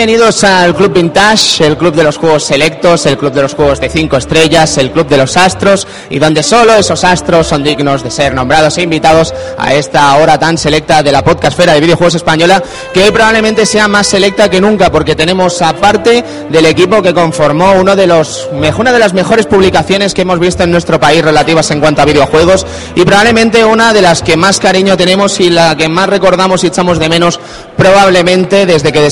Bienvenidos al Club Vintage, el club de los juegos selectos, el club de los juegos de cinco estrellas, el club de los astros y donde solo esos astros son dignos de ser nombrados e invitados a esta hora tan selecta de la podcastfera de videojuegos española, que hoy probablemente sea más selecta que nunca porque tenemos aparte del equipo que conformó uno de los, una de las mejores publicaciones que hemos visto en nuestro país relativas en cuanto a videojuegos y probablemente una de las que más cariño tenemos y la que más recordamos y echamos de menos probablemente desde que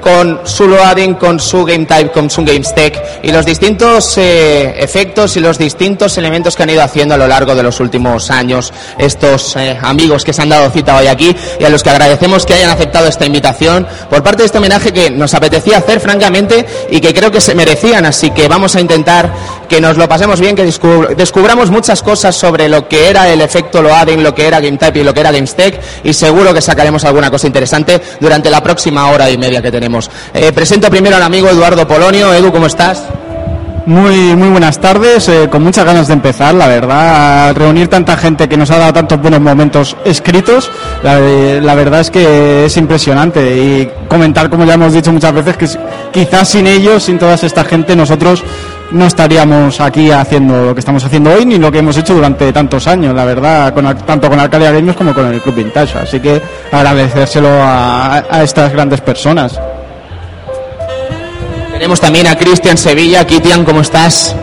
con su loading, con su game type, con su game stack y los distintos eh, efectos y los distintos elementos que han ido haciendo a lo largo de los últimos años estos eh, amigos que se han dado cita hoy aquí y a los que agradecemos que hayan aceptado esta invitación por parte de este homenaje que nos apetecía hacer francamente y que creo que se merecían, así que vamos a intentar que nos lo pasemos bien, que descubramos muchas cosas sobre lo que era el efecto loading, lo que era game type y lo que era game stack y seguro que sacaremos alguna cosa interesante durante la próxima hora y media que tenemos. Eh, presento primero al amigo Eduardo Polonio. Edu, ¿cómo estás? Muy, muy buenas tardes, eh, con muchas ganas de empezar, la verdad, reunir tanta gente que nos ha dado tantos buenos momentos escritos, la, la, verdad es que es impresionante y comentar, como ya hemos dicho muchas veces, que quizás sin ellos, sin toda esta gente, nosotros no estaríamos aquí haciendo lo que estamos haciendo hoy ni lo que hemos hecho durante tantos años, la verdad, con, tanto con Arcadia Games como con el Club Vintage. Así que agradecérselo a, estas grandes personas. Tenemos también a Cristian Sevilla. Cristian, ¿cómo estás?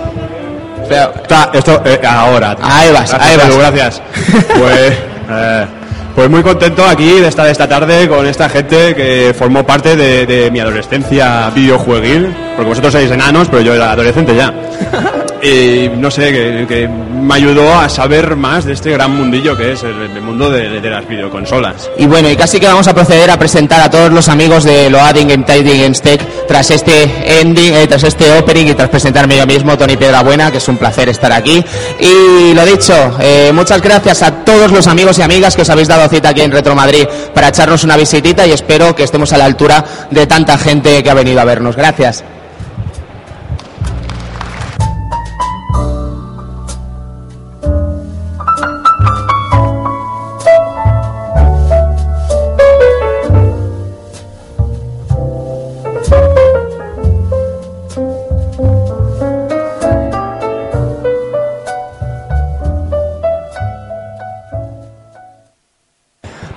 esto eh, ahora. Ahí vas, ahí vas. Gracias. pues, eh, pues muy contento aquí de estar esta tarde con esta gente que formó parte de, mi adolescencia videojueguil, porque vosotros sois enanos, pero yo era adolescente ya. y no sé, que, me ayudó a saber más de este gran mundillo que es el, mundo de, las videoconsolas. Y bueno, y casi que vamos a proceder a presentar a todos los amigos de Loading Game Tiding Game Tech tras este ending, eh, tras este opening y tras presentarme yo mismo, Tony Buena, que es un placer estar aquí. Y lo dicho, eh, muchas gracias a todos los amigos y amigas que os habéis dado cita aquí en Retro Madrid para echarnos una visitita y espero que estemos a la altura de tanta gente que ha venido a vernos. Gracias.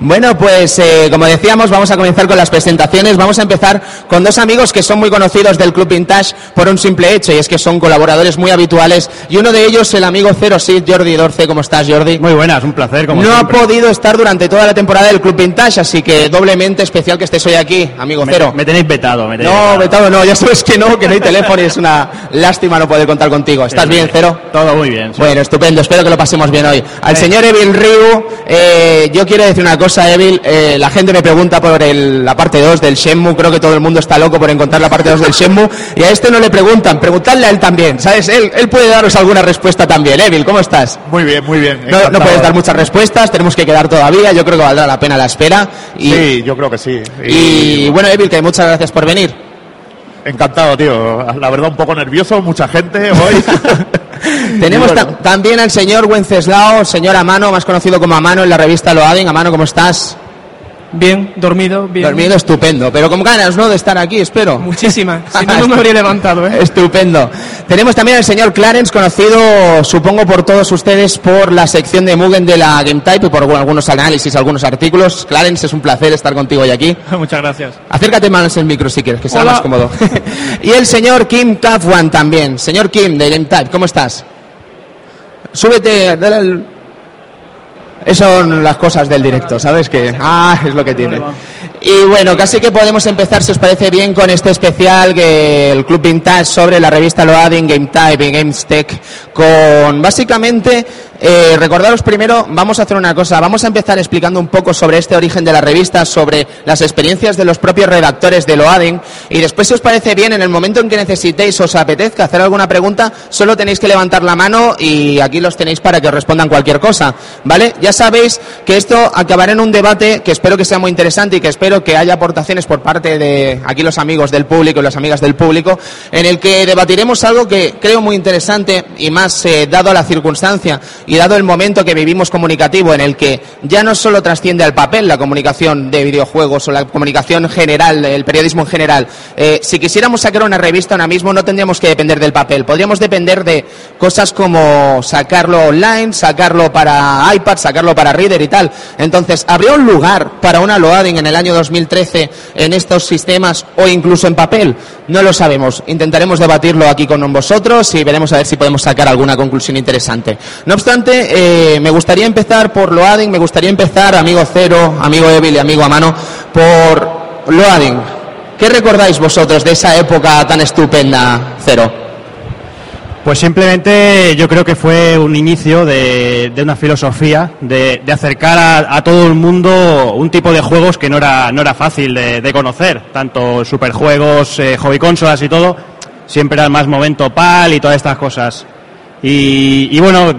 Bueno, pues eh, como decíamos, vamos a comenzar con las presentaciones. Vamos a empezar con dos amigos que son muy conocidos del Club Vintage por un simple hecho, y es que son colaboradores muy habituales. Y uno de ellos, el amigo Zero Sid, Jordi Dorce. ¿Cómo estás, Jordi? Muy buenas, un placer. Como no ha podido estar durante toda la temporada del Club Vintage, así que doblemente especial que estés hoy aquí, amigo Cero. Me tenéis vetado. Me no, vetado. no, ya sabes que no, que no hay teléfono y es una lástima no poder contar contigo. ¿Estás bien, Cero? Todo muy bien. Bueno, estupendo. Espero que lo pasemos bien hoy. Al señor Evil Ryu, eh, yo quiero decir una cosa, Evil. Eh, la gente me pregunta por la parte 2 del Shenmue, creo que todo el mundo está loco por encontrar la parte 2 del Shenmue, y a este no le preguntan, preguntadle a él también, ¿sabes? Él, él puede daros alguna respuesta también. Evil, ¿cómo estás? Muy bien, muy bien. No, puedes dar muchas respuestas, tenemos que quedar todavía, yo creo que valdrá la pena la espera. Y, sí, yo creo que sí. Y, bueno, Evil, que muchas gracias por venir. Encantado, tío. La verdad, un poco nervioso, mucha gente hoy. Tenemos también al señor Wenceslao, señor Amano, más conocido como Amano en la revista Loading. Amano, ¿cómo estás? Bien, dormido, bien. Dormido estupendo, pero con ganas, ¿no?, de estar aquí, espero. Muchísimas, si no, no me habría levantado, ¿eh? Estupendo. Tenemos también al señor Clarence, conocido, supongo, por todos ustedes por la sección de Mugen de la Game Type y por algunos análisis, algunos artículos. Clarence, es un placer estar contigo hoy aquí. Muchas gracias. Acércate más el micro si quieres, que sea más cómodo. y el señor Kim Tafwan también. Señor Kim, de Game Type, ¿cómo estás? Súbete, dale al eso son las cosas del directo, ¿sabes? Que, ah, es lo que tiene. Y bueno, casi que podemos empezar, si os parece bien, con este especial que el Club Vintage sobre la revista Loading, Game Type y Games Tech, con básicamente eh, recordaros primero, vamos a hacer una cosa, vamos a empezar explicando un poco sobre este origen de la revista, sobre las experiencias de los propios redactores de Loading y después si os parece bien, en el momento en que necesitéis o os apetezca hacer alguna pregunta, solo tenéis que levantar la mano y aquí los tenéis para que os respondan cualquier cosa, ¿vale? Ya sabéis que esto acabará en un debate que espero que sea muy interesante y que espero espero que haya aportaciones por parte de aquí los amigos del público y las amigas del público, en el que debatiremos algo que creo muy interesante y más eh, dado la circunstancia y dado el momento que vivimos comunicativo, en el que ya no solo trasciende al papel la comunicación de videojuegos o la comunicación general, el periodismo en general. Eh, si quisiéramos sacar una revista ahora mismo, no tendríamos que depender del papel, podríamos depender de cosas como sacarlo online, sacarlo para iPad, sacarlo para Reader y tal. Entonces, ¿habría un lugar para una loading en el año 2013 en estos sistemas o incluso en papel? No lo sabemos. Intentaremos debatirlo aquí con vosotros y veremos a ver si podemos sacar alguna conclusión interesante. No obstante, eh, me gustaría empezar por loading, me gustaría empezar, amigo Cero, amigo Evil y amigo Amano, por loading. ¿Qué recordáis vosotros de esa época tan estupenda, Cero? Pues simplemente yo creo que fue un inicio de, una filosofía de, acercar a, todo el mundo un tipo de juegos que no era, no era fácil de, conocer, tanto superjuegos, eh, hobby consolas y todo, siempre era más momento PAL y todas estas cosas. Y, bueno,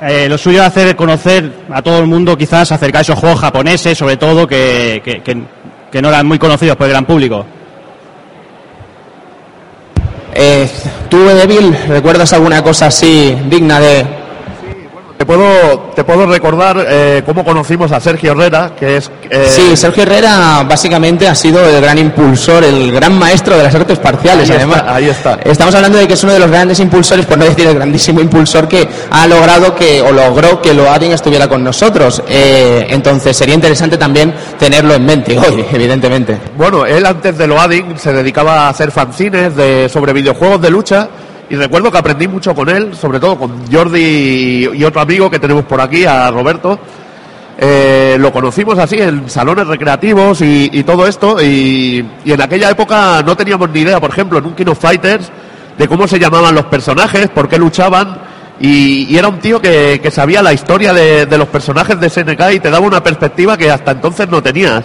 eh, lo suyo es hacer conocer a todo el mundo, quizás acercar a esos juegos japoneses, sobre todo, que, que no eran muy conocidos por el gran público. Eh, ¿Tú, Devil, recuerdas alguna cosa así digna de te puedo, te puedo recordar eh, cómo conocimos a Sergio Herrera, que es... Eh, sí, Sergio Herrera básicamente ha sido el gran impulsor, el gran maestro de las artes parciales, ahí además. Está, ahí está. Estamos hablando de que es uno de los grandes impulsores, por no decir el grandísimo impulsor que ha logrado que, o logró que Loading estuviera con nosotros. Eh, entonces sería interesante también tenerlo en mente hoy, evidentemente. Bueno, él antes de Loading se dedicaba a hacer fanzines de, sobre videojuegos de lucha y recuerdo que aprendí mucho con él, sobre todo con Jordi y otro amigo que tenemos por aquí, a Roberto. Eh, lo conocimos así en salones recreativos y, todo esto. Y, en aquella época no teníamos ni idea, por ejemplo, en un King of Fighters, de cómo se llamaban los personajes, por qué luchaban. Y, era un tío que, sabía la historia de, de, los personajes de SNK y te daba una perspectiva que hasta entonces no tenías.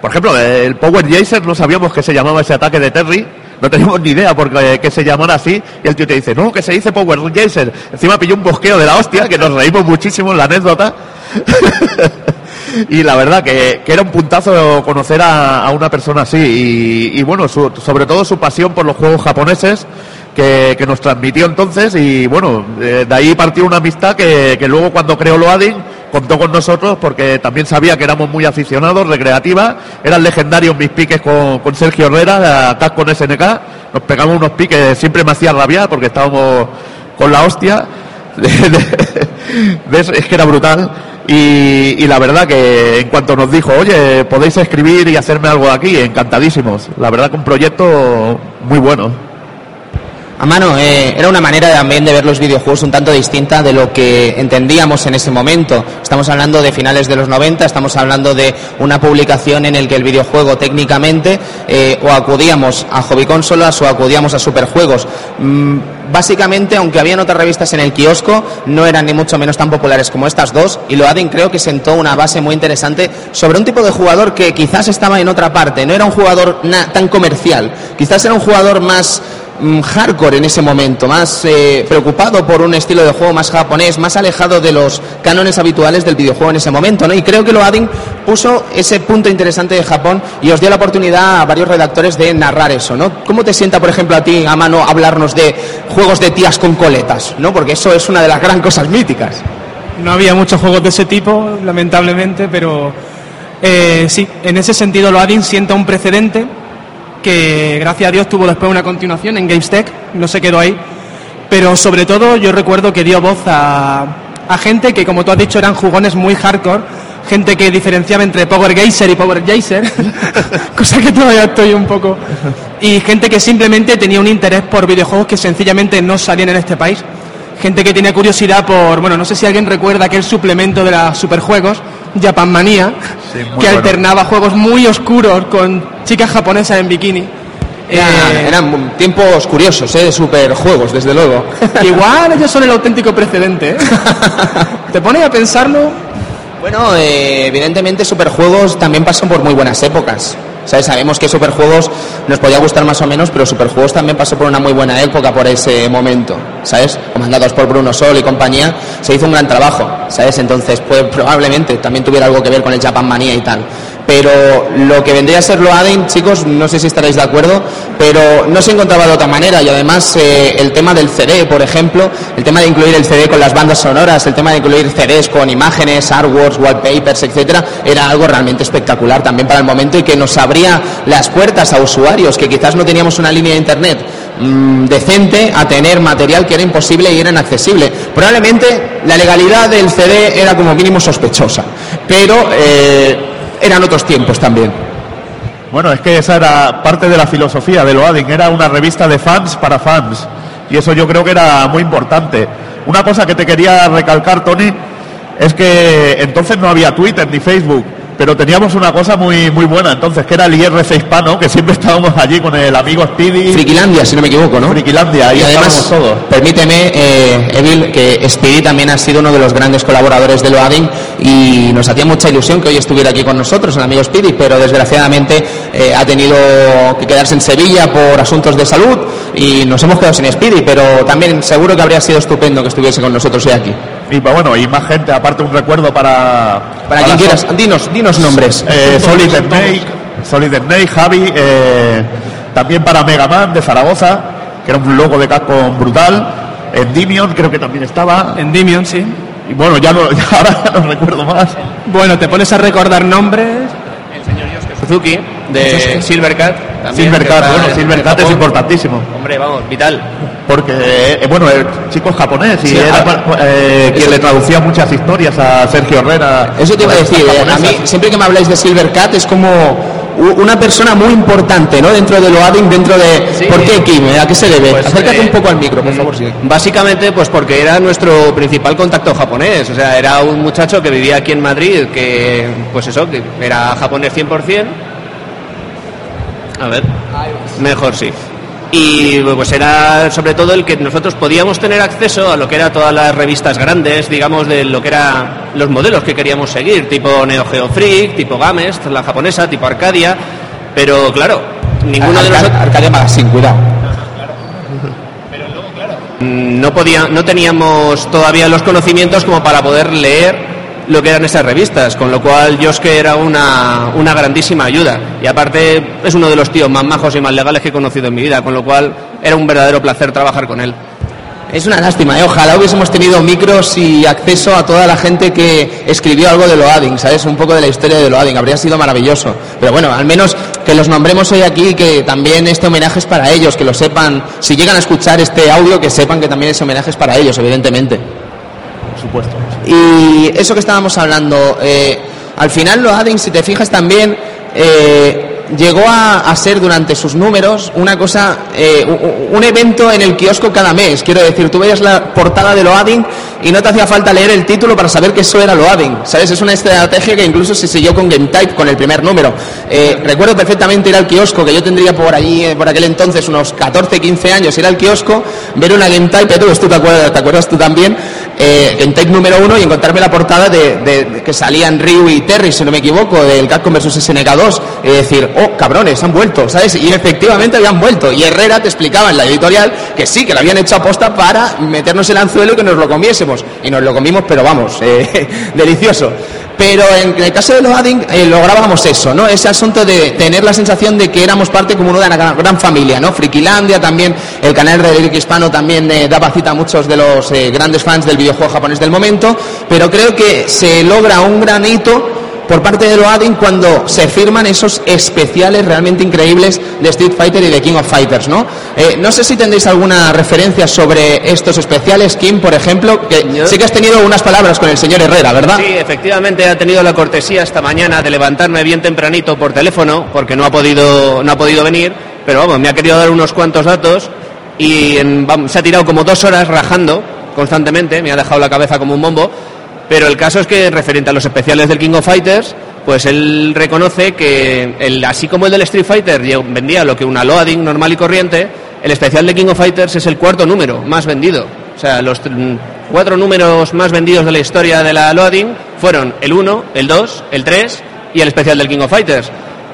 Por ejemplo, el Power Jaser no sabíamos que se llamaba ese ataque de Terry no teníamos ni idea porque que se llamara así y el tío te dice, no, que se dice Power Jason. Encima pilló un bosqueo de la hostia, que nos reímos muchísimo en la anécdota. y la verdad que, era un puntazo conocer a, una persona así y, bueno, sobre todo su pasión por los juegos japoneses que, nos transmitió entonces y bueno, de, ahí partió una amistad que, luego cuando creó Loading contó con nosotros porque también sabía que éramos muy aficionados, recreativa, eran legendarios mis piques con, Sergio Herrera, acá con SNK, nos pegamos unos piques, siempre me hacía rabiar porque estábamos con la hostia, es que era brutal. Y, y, la verdad que en cuanto nos dijo, oye, podéis escribir y hacerme algo aquí, encantadísimos. La verdad que un proyecto muy bueno. A mano, eh, era una manera también de ver los videojuegos un tanto distinta de lo que entendíamos en ese momento. Estamos hablando de finales de los 90, estamos hablando de una publicación en el que el videojuego técnicamente eh, o acudíamos a hobby consolas o acudíamos a superjuegos. Mm, básicamente, aunque habían otras revistas en el kiosco, no eran ni mucho menos tan populares como estas dos y Loading creo que sentó una base muy interesante sobre un tipo de jugador que quizás estaba en otra parte, no era un jugador tan comercial, quizás era un jugador más hardcore en ese momento, más eh, preocupado por un estilo de juego más japonés, más alejado de los cánones habituales del videojuego en ese momento, ¿no? Y creo que Loading puso ese punto interesante de Japón y os dio la oportunidad a varios redactores de narrar eso, ¿no? ¿Cómo te sienta, por ejemplo, a ti, a mano, hablarnos de juegos de tías con coletas, ¿no? Porque eso es una de las gran cosas míticas. No había muchos juegos de ese tipo, lamentablemente, pero eh, sí, en ese sentido Loading sienta un precedente que gracias a Dios tuvo después una continuación en GamesTech, no se quedó ahí, pero sobre todo yo recuerdo que dio voz a, gente que, como tú has dicho, eran jugones muy hardcore, gente que diferenciaba entre Power Geyser y Power Jaser, cosa que todavía estoy un poco, y gente que simplemente tenía un interés por videojuegos que sencillamente no salían en este país gente que tiene curiosidad por, bueno, no sé si alguien recuerda aquel suplemento de los superjuegos, Japan Manía, que alternaba juegos muy oscuros con chicas japonesas en bikini. Eh, eran tiempos curiosos, ¿eh? de superjuegos, desde luego. Igual ellos son el auténtico precedente. ¿eh? ¿Te pones a pensarlo? Bueno, eh, evidentemente Superjuegos también pasan por muy buenas épocas. Sabemos que Superjuegos nos podía gustar más o menos, pero Superjuegos también pasó por una muy buena época por ese momento, ¿sabes? Comandados por Bruno Sol y compañía, se hizo un gran trabajo, ¿sabes? Entonces, pues probablemente también tuviera algo que ver con el Japan Manía y tal. Pero lo que vendría a ser Loading, chicos, no sé si estaréis de acuerdo, pero no se encontraba de otra manera y además eh, el tema del CD, por ejemplo, el tema de incluir el CD con las bandas sonoras, el tema de incluir CDs con imágenes, artworks, wallpapers, etcétera, era algo realmente espectacular también para el momento y que nos abría las puertas a usuarios que quizás no teníamos una línea de internet mm, decente a tener material que era imposible y era inaccesible. Probablemente la legalidad del CD era como mínimo sospechosa, pero eh, eran otros tiempos también. Bueno, es que esa era parte de la filosofía de Loading, era una revista de fans para fans. Y eso yo creo que era muy importante. Una cosa que te quería recalcar, Tony, es que entonces no había Twitter ni Facebook pero teníamos una cosa muy muy buena entonces, que era el IRC hispano, que siempre estábamos allí con el amigo Speedy. Frikilandia, si no me equivoco, ¿no? Frikilandia, ahí y además, todos. Permíteme, eh, Evil, que Speedy también ha sido uno de los grandes colaboradores de Loading y nos hacía mucha ilusión que hoy estuviera aquí con nosotros, el amigo Speedy, pero desgraciadamente eh, ha tenido que quedarse en Sevilla por asuntos de salud y nos hemos quedado sin Speedy, pero también seguro que habría sido estupendo que estuviese con nosotros hoy aquí. Y bueno, y más gente, aparte un recuerdo para... Para, quien quieras, dinos, dinos nombres. Eh, Solid Snake, Solid Snake, Javi, eh, también para Mega Man de Zaragoza, que era un logo de casco brutal. Endymion creo que también estaba. Endymion, sí. Y bueno, ya, no, ya ahora no recuerdo más. Bueno, te pones a recordar nombres. Suzuki de Silvercat. también, Silvercat, bueno, en Silvercat es importantísimo. Hombre, vamos, vital. Porque, eh, bueno, el chico es japonés y Sí, era ah, eh, quien le traducía muchas historias a Sergio Herrera. Eso te iba a decir, eh, a mí siempre que me habláis de Silvercat es como una persona muy importante, ¿no? Dentro de Loading, dentro de... Sí. ¿Por qué, Kim? ¿A qué se debe? Pues, Acércate eh, un poco al micro, por favor. sí. Básicamente, pues porque era nuestro principal contacto japonés. O sea, era un muchacho que vivía aquí en Madrid, que, pues eso, que era japonés 100%. A ver, mejor sí. Y pues era sobre todo el que nosotros podíamos tener acceso a lo que era todas las revistas grandes, digamos, de lo que era los modelos que queríamos seguir, tipo Neo Geo Freak, tipo Gamest, la japonesa, tipo Arcadia. Pero claro, ninguno de Arca- nosotros. Arcadia Magazine, cuidado. Mm, no podía, no teníamos todavía los conocimientos como para poder leer lo que eran esas revistas, con lo cual Yosuke era una, una grandísima ayuda. Y aparte es uno de los tíos más majos y más legales que he conocido en mi vida, con lo cual era un verdadero placer trabajar con él. Es una lástima, ¿eh? ojalá hubiésemos tenido micros y acceso a toda la gente que escribió algo de Loading, ¿sabes? Un poco de la historia de Loading, habría sido maravilloso. Pero bueno, al menos que los nombremos hoy aquí, que también este homenaje es para ellos, que lo sepan, si llegan a escuchar este audio, que sepan que también ese homenaje es para ellos, evidentemente. Por supuesto. Y eso que estábamos hablando, eh, al final Loading, si te fijas también, eh, llegó a, ser durante sus números una cosa, eh, un evento en el kiosco cada mes. Quiero decir, tú veías la portada de Loading y no te hacía falta leer el título para saber que eso era Loading. ¿Sabes? Es una estrategia que incluso se siguió con GameType, con el primer número. Eh, recuerdo perfectamente ir al kiosco, que yo tendría por allí, eh, por aquel entonces, unos 14, 15 años, ir al kiosco, ver una GameType, Edu, tú te acuerdas, te acuerdas tú también, eh, GameType número uno y encontrarme la portada de, de- que salían Ryu y Terry, si no me equivoco, del Capcom vs SNK2, y decir, oh, cabrones, han vuelto, ¿sabes? Y efectivamente habían vuelto. Y Herrera te explicaba en la editorial que sí, que lo habían hecho aposta para meternos el anzuelo y que nos lo comiésemos. Y nos lo comimos, pero vamos, eh, delicioso. Pero en el caso de Loading eh, lográbamos eso, ¿no? Ese asunto de tener la sensación de que éramos parte como una gran, gran familia, ¿no? Frikilandia también, el canal de Eric Hispano también eh, daba cita a muchos de los eh, grandes fans del videojuego japonés del momento, pero creo que se logra un gran hito por parte de Loading cuando se firman esos especiales realmente increíbles de Street Fighter y de King of Fighters, ¿no? Eh, no sé si tendréis alguna referencia sobre estos especiales, Kim, por ejemplo, que Yo- sí que has tenido unas palabras con el señor Herrera, ¿verdad? Sí, efectivamente ha tenido la cortesía esta mañana de levantarme bien tempranito por teléfono, porque no ha podido, no ha podido venir, pero vamos, me ha querido dar unos cuantos datos y en- vamos, se ha tirado como dos horas rajando constantemente, me ha dejado la cabeza como un bombo, pero el caso es que referente a los especiales del King of Fighters, pues él reconoce que el, así como el del Street Fighter vendía lo que una loading normal y corriente, el especial de King of Fighters es el cuarto número más vendido. O sea, los mm, cuatro números más vendidos de la historia de la loading fueron el 1, el 2, el 3 y el especial del King of Fighters.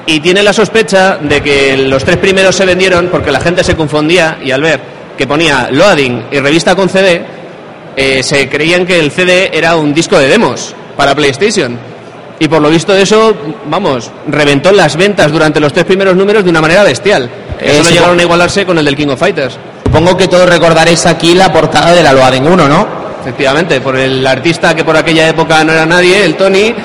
Y tiene la sospecha de que los tres primeros se vendieron porque la gente se confundía y al ver que ponía loading y revista con CD, eh, se creían que el CD era un disco de demos para PlayStation. Y por lo visto eso, vamos, reventó las ventas durante los tres primeros números de una manera bestial. Eso no supongo- llegaron a igualarse con el del King of Fighters. Supongo que todos recordaréis aquí la portada de la Loading 1, ¿no? Efectivamente, por el artista que por aquella época no era nadie, el Tony,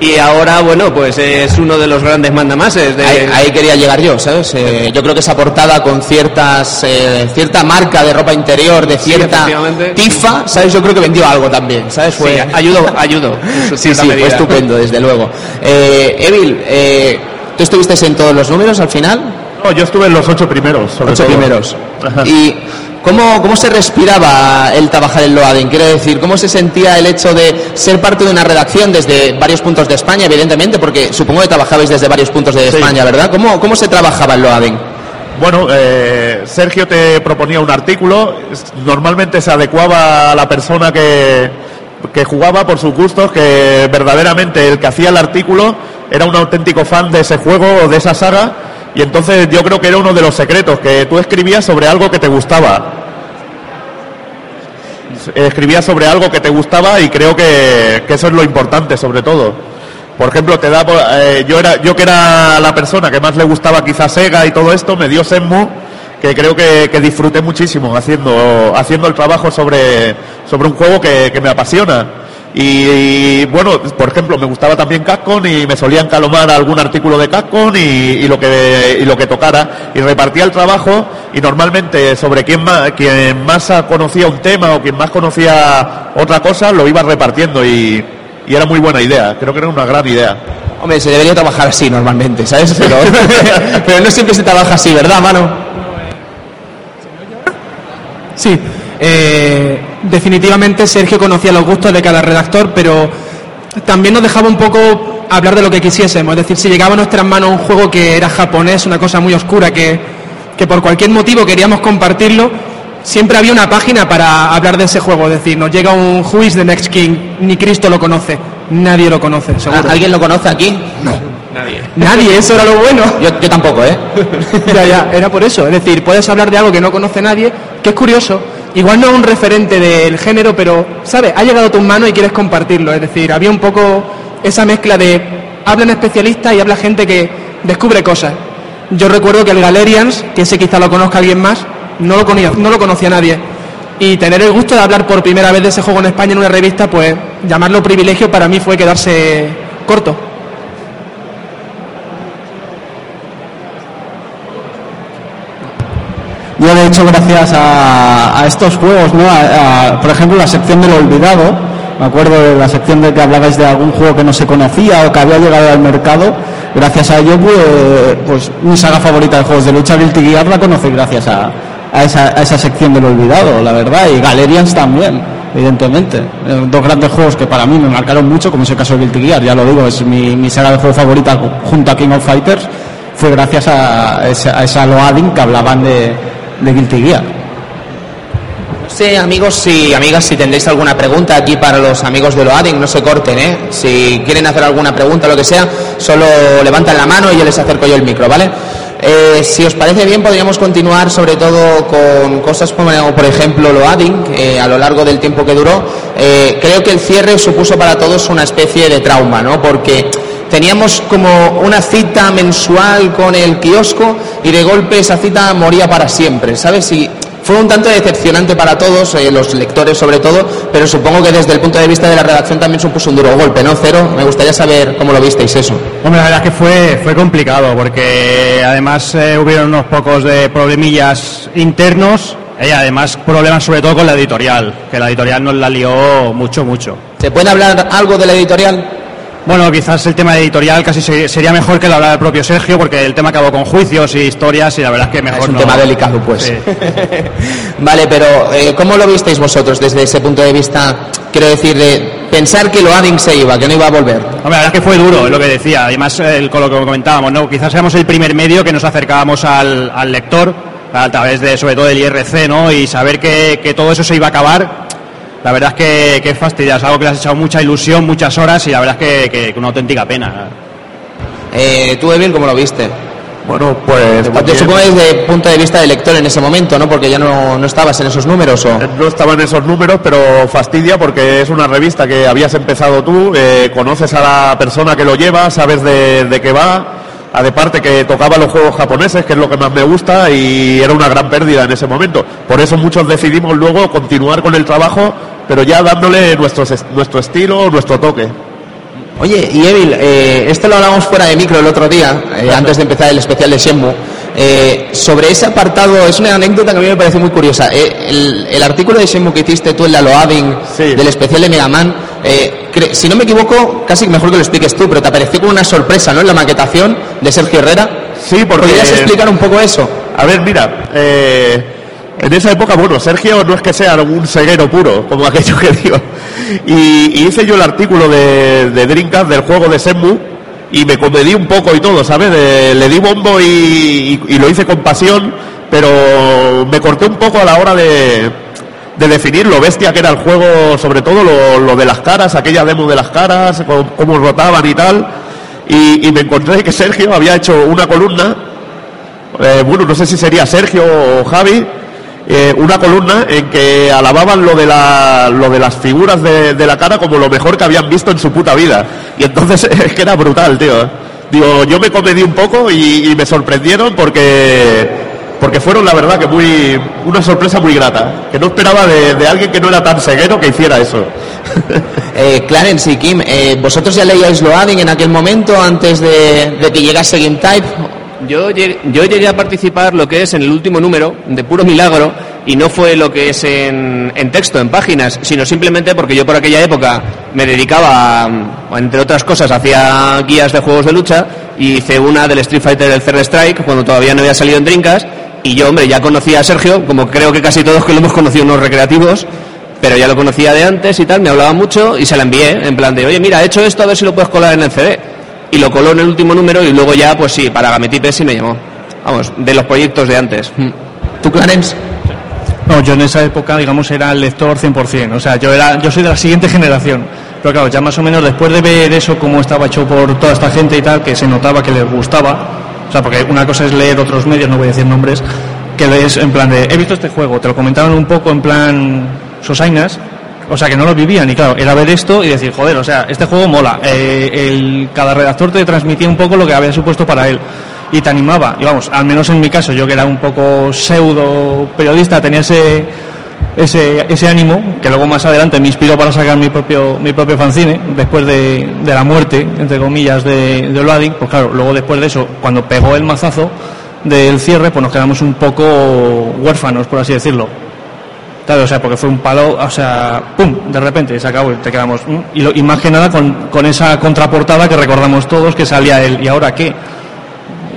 y ahora, bueno, pues es uno de los grandes mandamases. De... Ahí, ahí quería llegar yo, ¿sabes? Eh, yo creo que esa portada con ciertas eh, cierta marca de ropa interior, de cierta tifa, ¿sabes? Yo creo que vendió algo también, ¿sabes? Sí, ayudó, ayudó. Sí, sí, fue estupendo, desde luego. Eh, Evil, eh, ¿tú estuviste en todos los números al final? No, yo estuve en los ocho primeros. sobre Ocho todo. primeros. Ajá. ¿Y cómo, cómo se respiraba el trabajar en Loading? Quiero decir, ¿cómo se sentía el hecho de ser parte de una redacción desde varios puntos de España, evidentemente, porque supongo que trabajabais desde varios puntos de Sí. España, ¿verdad? ¿Cómo, ¿Cómo se trabajaba en Loading? Bueno, eh, Sergio te proponía un artículo, normalmente se adecuaba a la persona que, que jugaba por sus gustos, que verdaderamente el que hacía el artículo era un auténtico fan de ese juego o de esa saga, y entonces yo creo que era uno de los secretos, que tú escribías sobre algo que te gustaba. Escribías sobre algo que te gustaba y creo que, que eso es lo importante sobre todo. Por ejemplo, te da, eh, yo era, yo que era la persona que más le gustaba quizás Sega y todo esto, me dio Senmu, que creo que, disfruté muchísimo haciendo, haciendo el trabajo sobre, sobre un juego que me apasiona. Y, y, bueno, por ejemplo, me gustaba también Capcom y me solían calomar algún artículo de Capcom y, y lo que y lo que tocara y repartía el trabajo y normalmente sobre quién más quien más conocía un tema o quien más conocía otra cosa lo iba repartiendo y, y era muy buena idea. Creo que era una gran idea. Hombre, se debería trabajar así normalmente, ¿sabes? Pero, pero no siempre se trabaja así, ¿verdad, mano? Sí, eh, definitivamente Sergio conocía los gustos de cada redactor, pero también nos dejaba un poco hablar de lo que quisiésemos. Es decir, si llegaba a nuestras manos un juego que era japonés, una cosa muy oscura, que, que por cualquier motivo queríamos compartirlo, siempre había una página para hablar de ese juego. Es decir, nos llega un Who is the Next King, ni Cristo lo conoce, nadie lo conoce, seguro. ¿Alguien lo conoce aquí? Nadie, eso era lo bueno. Yo, yo tampoco, ¿eh? ya, ya, era por eso. Es decir, puedes hablar de algo que no conoce nadie, que es curioso. Igual no es un referente del género, pero, ¿sabes? Ha llegado a tus manos y quieres compartirlo. Es decir, había un poco esa mezcla de hablan especialistas y habla gente que descubre cosas. Yo recuerdo que el Galerians, que ese quizá lo conozca alguien más, no lo, conocía, no lo conocía nadie. Y tener el gusto de hablar por primera vez de ese juego en España en una revista, pues llamarlo privilegio para mí fue quedarse corto. Yo, de hecho, gracias a, a estos juegos, ¿no? A- por ejemplo, la sección del olvidado, me acuerdo de la sección de que hablabais de algún juego que no se conocía o que había llegado al mercado, gracias a ello, pues, pues mi saga favorita de juegos de lucha, Guilty Gear, la conocí gracias a, a esa, a esa sección del olvidado, la verdad, y Galerians también, evidentemente. Eh, Dos grandes juegos que para mí me marcaron mucho, como es el caso de Guilty Gear, ya lo digo, es mi, mi saga de juego favorita junto a King of Fighters, fue gracias a, esa, a esa loading que hablaban de, de Guilty Gear. Sí, amigos y amigas, si tendréis alguna pregunta aquí para los amigos de Loading, no se corten, ¿eh? Si quieren hacer alguna pregunta lo que sea, solo levantan la mano y yo les acerco yo el micro, ¿vale? Eh, si os parece bien, podríamos continuar sobre todo con cosas como, por ejemplo, Loading, a lo largo del tiempo que duró. Eh, creo que el cierre supuso para todos una especie de trauma, ¿no? Porque teníamos como una cita mensual con el kiosco y de golpe esa cita moría para siempre, ¿sabes? Y fue un tanto decepcionante para todos, eh, los lectores sobre todo, pero supongo que desde el punto de vista de la redacción también supuso un duro golpe, ¿no? Cero, me gustaría saber cómo lo visteis eso. Hombre, la verdad es que fue, fue complicado porque además eh, hubieron unos pocos de problemillas internos y además problemas sobre todo con la editorial, que la editorial nos la lió mucho, mucho. ¿Se puede hablar algo de la editorial? Bueno, quizás el tema editorial casi se- sería mejor que lo hablara el propio Sergio porque el tema acabó con juicios y historias y la verdad es que mejor es un no- tema delicado, pues. Sí. vale, pero eh, ¿cómo lo visteis vosotros desde ese punto de vista? Quiero decir, de pensar que Loading se iba, que no iba a volver. Hombre, la verdad es que fue duro, lo que decía. Además, con lo que comentábamos, ¿no? Quizás éramos el primer medio que nos acercábamos al, al lector a través de, sobre todo, del IRC, ¿no? Y saber que, que todo eso se iba a acabar, la verdad es que, que es fastidiado. Es algo que le has echado mucha ilusión, muchas horas y la verdad es que, que- que una auténtica pena. Eh, ¿Tú, Evil, cómo lo viste? Bueno, pues Yo también- supongo desde el punto de vista de lector en ese momento, ¿no? Porque ya no, no estabas en esos números o... No estaba en esos números, pero fastidia porque es una revista que habías empezado tú, eh, conoces a la persona que lo lleva, sabes de, de qué va, a de parte que tocaba los juegos japoneses, que es lo que más me gusta, y era una gran pérdida en ese momento. Por eso muchos decidimos luego continuar con el trabajo, pero ya dándole nuestro, nuestro estilo, nuestro toque. Oye, y Evil, eh, esto lo hablamos fuera de micro el otro día, eh, antes de empezar el especial de Shenmue. Eh, sobre ese apartado, es una anécdota que a mí me parece muy curiosa. Eh, el, el artículo de Shenmue que hiciste tú en la Loading Sí. del especial de Mega Man, eh, si no me equivoco, casi mejor que lo expliques tú, pero te apareció como una sorpresa, ¿no? En la maquetación de Sergio Herrera. Sí, porque... ¿Podrías explicar un poco eso? A ver, mira, eh, en esa época, bueno, Sergio no es que sea un ceguero puro, como aquello que digo. Y, y hice yo el artículo de, de Dreamcast del juego de Senmu y me comedí un poco y todo, ¿sabes? De- le di bombo y, y- y lo hice con pasión, pero me corté un poco a la hora de, de definir lo bestia que era el juego, sobre todo lo, lo de las caras, aquella demo de las caras, cómo, cómo rotaban y tal. Y, me encontré que Sergio había hecho una columna eh, bueno, no sé si sería Sergio o Javi, eh, una columna en que alababan lo de, la, lo de las figuras de, la cara como lo mejor que habían visto en su puta vida. Y entonces es que era brutal, tío. Digo, yo me comedí un poco y me sorprendieron porque, porque fueron, la verdad, que muy una sorpresa muy grata. Que no esperaba de, de alguien que no era tan ceguero que hiciera eso. Eh, Clarence y Kim, eh, ¿vosotros ya leíais Loading en aquel momento antes de, de que llegase Game Type? Yo llegué, yo llegué a participar lo que es en el último número, de puro milagro, y no fue lo que es en, en texto, en páginas, sino simplemente porque yo por aquella época me dedicaba, a, entre otras cosas, hacía guías de juegos de lucha, y hice una del Street Fighter del Third Strike, cuando todavía no había salido en Drinkas, y yo, hombre, ya conocía a Sergio, como creo que casi todos que lo hemos conocido en unos recreativos, pero ya lo conocía de antes y tal, me hablaba mucho y se la envié, en plan de, oye, mira, he hecho esto, a ver si lo puedes colar en el CD. Y lo coló en el último número y luego ya, pues sí, para Gametipes sí me llamó. Vamos, de los proyectos de antes. ¿Tú, Clarence? No, yo en esa época, digamos, era el lector 100%. O sea, yo, era, yo soy de la siguiente generación. Pero claro, ya más o menos después de ver eso, cómo estaba hecho por toda esta gente y tal, que se notaba que les gustaba. O sea, porque una cosa es leer otros medios, no voy a decir nombres, que lees en plan de, he visto este juego, te lo comentaban un poco en plan sosainas, o sea, que no lo vivían. Y claro, era ver esto y decir, joder, o sea, este juego mola. Eh, el, cada redactor te transmitía un poco lo que había supuesto para él. Y te animaba. Y vamos, al menos en mi caso, yo que era un poco pseudo periodista, tenía ese, ese, ese ánimo, que luego más adelante me inspiró para sacar mi propio, mi propio fanzine, después de, de la muerte, entre comillas, de, de. Pues claro, luego después de eso, cuando pegó el mazazo del cierre, pues nos quedamos un poco huérfanos, por así decirlo. Claro, o sea, porque fue un palo, o sea, ¡pum! De repente se acabó y te quedamos. Y, lo- y más que nada con, con esa contraportada que recordamos todos que salía él. ¿Y ahora qué?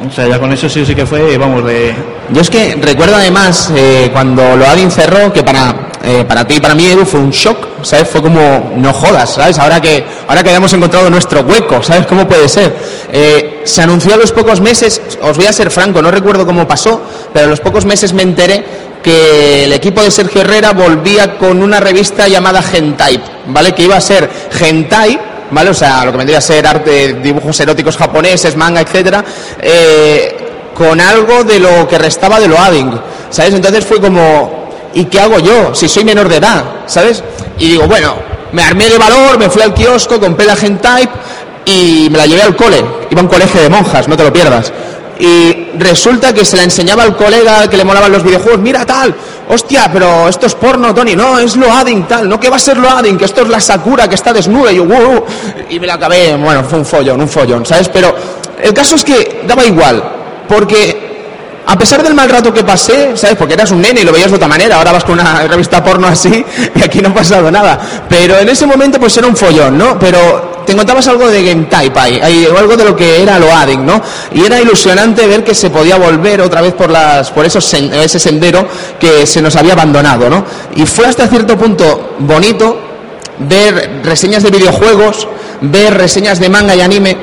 O sea, ya con eso sí sí que fue, vamos, de. Yo es que recuerdo además eh, cuando Loading cerró que para, eh, para ti y para mí Edu fue un shock, ¿sabes? Fue como, no jodas, ¿sabes? Ahora que, ahora que hayamos encontrado nuestro hueco, ¿sabes? ¿Cómo puede ser? Eh, se anunció a los pocos meses, os voy a ser franco, no recuerdo cómo pasó, pero a los pocos meses me enteré que el equipo de Sergio Herrera volvía con una revista llamada Gentype, ¿vale? Que iba a ser Gentai, ¿vale? O sea, lo que vendría a ser arte, dibujos eróticos japoneses, manga, etcétera, eh, con algo de lo que restaba de Loading, ¿sabes? Entonces fue como, ¿y qué hago yo si soy menor de edad, ¿sabes? Y digo, bueno, me armé de valor, me fui al kiosco, compré la Gentype y me la llevé al cole. Iba a un colegio de monjas, no te lo pierdas. Y resulta que se la enseñaba al colega que le molaban los videojuegos, mira tal, hostia, pero esto es porno, Tony, no, es Loading tal, no que va a ser Loading, que esto es la Sakura que está desnuda, y yo, "Wow", y me la acabé, bueno, fue un follón, un follón, ¿sabes? Pero el caso es que daba igual, porque a pesar del mal rato que pasé, ¿sabes? Porque eras un nene y lo veías de otra manera, ahora vas con una revista porno así y aquí no ha pasado nada. Pero en ese momento pues era un follón, ¿no? Pero te encontrabas algo de Game Type ahí, algo de lo que era Loading, ¿no? Y era ilusionante ver que se podía volver otra vez por, las, por esos ese sendero que se nos había abandonado, ¿no? Y fue hasta cierto punto bonito ver reseñas de videojuegos, ver reseñas de manga y anime,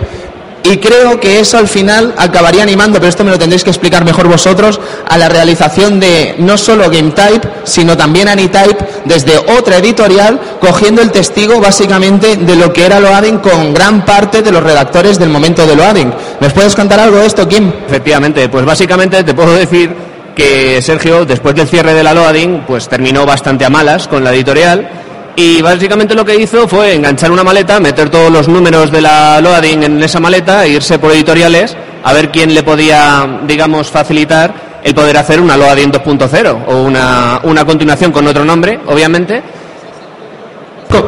y creo que eso al final acabaría animando, pero esto me lo tendréis que explicar mejor vosotros, a la realización de no solo GameType, sino también Anytype, desde otra editorial, cogiendo el testigo básicamente de lo que era Loading con gran parte de los redactores del momento de Loading. ¿Nos puedes contar algo de esto, Kim? Efectivamente, pues básicamente te puedo decir que Sergio, después del cierre de la Loading, pues terminó bastante a malas con la editorial y básicamente lo que hizo fue enganchar una maleta, meter todos los números de la Loading en esa maleta e irse por editoriales a ver quién le podía, digamos, facilitar el poder hacer una Loading 2.0 o una, una continuación con otro nombre, obviamente.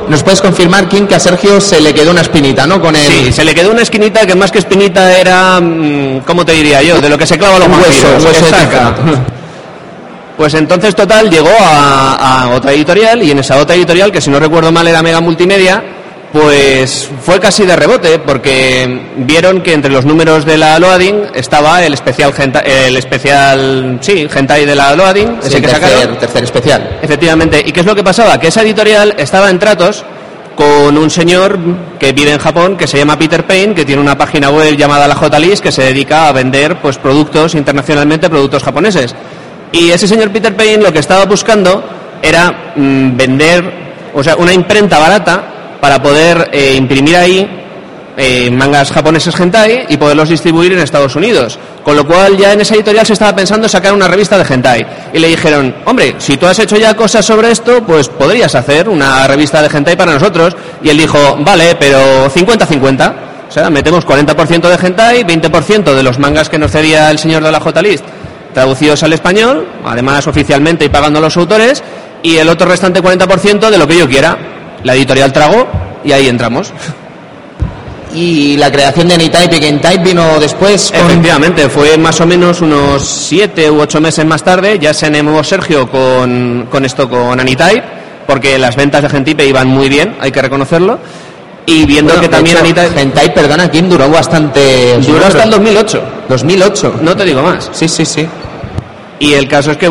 ¿Nos puedes confirmar, Kim, que a Sergio se le quedó una espinita, ¿no? Con el... Sí, se le quedó una esquinita que más que espinita era, mm, ¿cómo te diría yo? De lo que se clava los Un hueso, hueso. Pues entonces, total, llegó a, a otra editorial y en esa otra editorial, que si no recuerdo mal era Mega Multimedia, pues fue casi de rebote porque vieron que entre los números de la Loading estaba el especial, el especial, sí, hentai de la Loading, Sí, ese que tercer, sacaron. tercer especial. Efectivamente. ¿Y qué es lo que pasaba? Que esa editorial estaba en tratos con un señor que vive en Japón que se llama Peter Payne, que tiene una página web llamada la J-List que se dedica a vender pues productos internacionalmente, productos japoneses. Y ese señor Peter Payne lo que estaba buscando era mm, vender, o sea, una imprenta barata para poder eh, imprimir ahí eh, mangas japoneses hentai y poderlos distribuir en Estados Unidos. Con lo cual ya en esa editorial se estaba pensando sacar una revista de hentai. Y le dijeron, hombre, si tú has hecho ya cosas sobre esto, pues podrías hacer una revista de hentai para nosotros. Y él dijo, vale, pero 50-50. O sea, metemos 40% de hentai, 20% de los mangas que nos cedía el señor de la J-List, traducidos al español, además oficialmente y pagando a los autores, y el otro restante 40% de lo que yo quiera. La editorial tragó y ahí entramos. Y la creación de Anytype y GameType vino después con... Efectivamente, fue más o menos unos siete u ocho meses más tarde, ya se animó Sergio con, con esto, con Anytype, porque las ventas de Gentipe iban muy bien, hay que reconocerlo, y viendo Bueno, que también hecho, Anytype perdona, Kim, duró bastante... duró hasta el 2008, 2008. no te digo más. Sí, sí, sí. Y el caso es que